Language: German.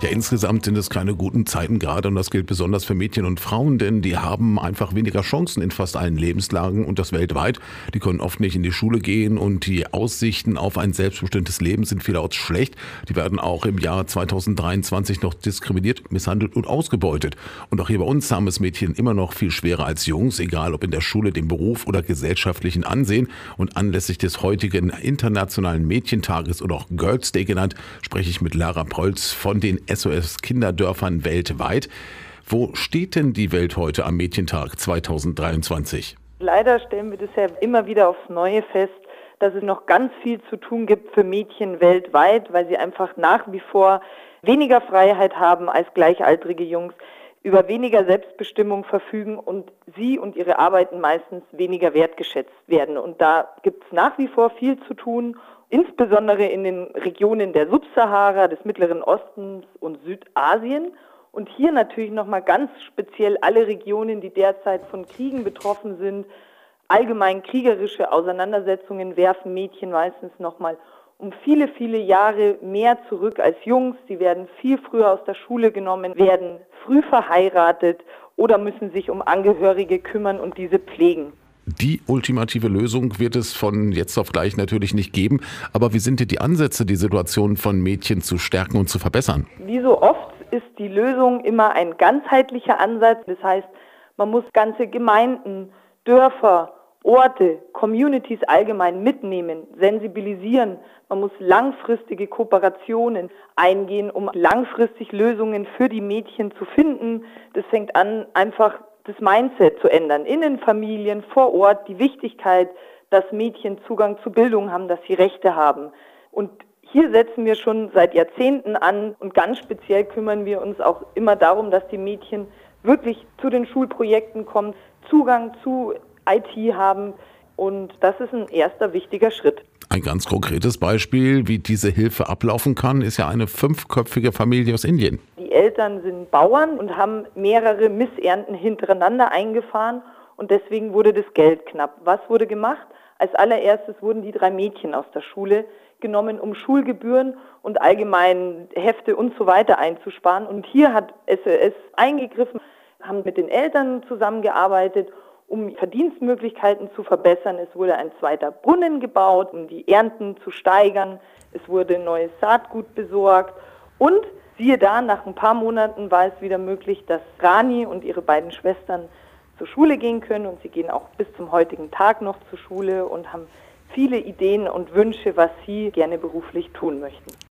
Ja, insgesamt sind es keine guten Zeiten gerade und das gilt besonders für Mädchen und Frauen, denn die haben einfach weniger Chancen in fast allen Lebenslagen und das weltweit. Die können oft nicht in die Schule gehen und die Aussichten auf ein selbstbestimmtes Leben sind vielerorts schlecht. Die werden auch im Jahr 2023 noch diskriminiert, misshandelt und ausgebeutet. Und auch hier bei uns haben es Mädchen immer noch viel schwerer als Jungs, egal ob in der Schule, dem Beruf oder gesellschaftlichen Ansehen. Und anlässlich des heutigen Internationalen Mädchentages oder auch Girls Day genannt, spreche ich mit Lara Prolz von den SOS-Kinderdörfern weltweit. Wo steht denn die Welt heute am Mädchentag 2023? Leider stellen wir ja immer wieder aufs Neue fest, dass es noch ganz viel zu tun gibt für Mädchen weltweit, weil sie einfach nach wie vor weniger Freiheit haben als gleichaltrige Jungs, über weniger Selbstbestimmung verfügen und sie und ihre Arbeiten meistens weniger wertgeschätzt werden. Und da gibt es nach wie vor viel zu tun insbesondere in den Regionen der Subsahara, des Mittleren Ostens und Südasien. Und hier natürlich nochmal ganz speziell alle Regionen, die derzeit von Kriegen betroffen sind. Allgemein kriegerische Auseinandersetzungen werfen Mädchen meistens nochmal um viele, viele Jahre mehr zurück als Jungs. Sie werden viel früher aus der Schule genommen, werden früh verheiratet oder müssen sich um Angehörige kümmern und diese pflegen. Die ultimative Lösung wird es von jetzt auf gleich natürlich nicht geben. Aber wie sind dir die Ansätze, die Situation von Mädchen zu stärken und zu verbessern? Wie so oft ist die Lösung immer ein ganzheitlicher Ansatz. Das heißt, man muss ganze Gemeinden, Dörfer, Orte, Communities allgemein mitnehmen, sensibilisieren. Man muss langfristige Kooperationen eingehen, um langfristig Lösungen für die Mädchen zu finden. Das fängt an, einfach das Mindset zu ändern in den Familien, vor Ort, die Wichtigkeit, dass Mädchen Zugang zu Bildung haben, dass sie Rechte haben. Und hier setzen wir schon seit Jahrzehnten an und ganz speziell kümmern wir uns auch immer darum, dass die Mädchen wirklich zu den Schulprojekten kommen, Zugang zu IT haben. Und das ist ein erster wichtiger Schritt. Ein ganz konkretes Beispiel, wie diese Hilfe ablaufen kann, ist ja eine fünfköpfige Familie aus Indien. Die Eltern sind Bauern und haben mehrere Missernten hintereinander eingefahren und deswegen wurde das Geld knapp. Was wurde gemacht? Als allererstes wurden die drei Mädchen aus der Schule genommen, um Schulgebühren und allgemein Hefte und so weiter einzusparen. Und hier hat SOS eingegriffen, haben mit den Eltern zusammengearbeitet um Verdienstmöglichkeiten zu verbessern. Es wurde ein zweiter Brunnen gebaut, um die Ernten zu steigern. Es wurde neues Saatgut besorgt. Und siehe da, nach ein paar Monaten war es wieder möglich, dass Rani und ihre beiden Schwestern zur Schule gehen können. Und sie gehen auch bis zum heutigen Tag noch zur Schule und haben viele Ideen und Wünsche, was sie gerne beruflich tun möchten.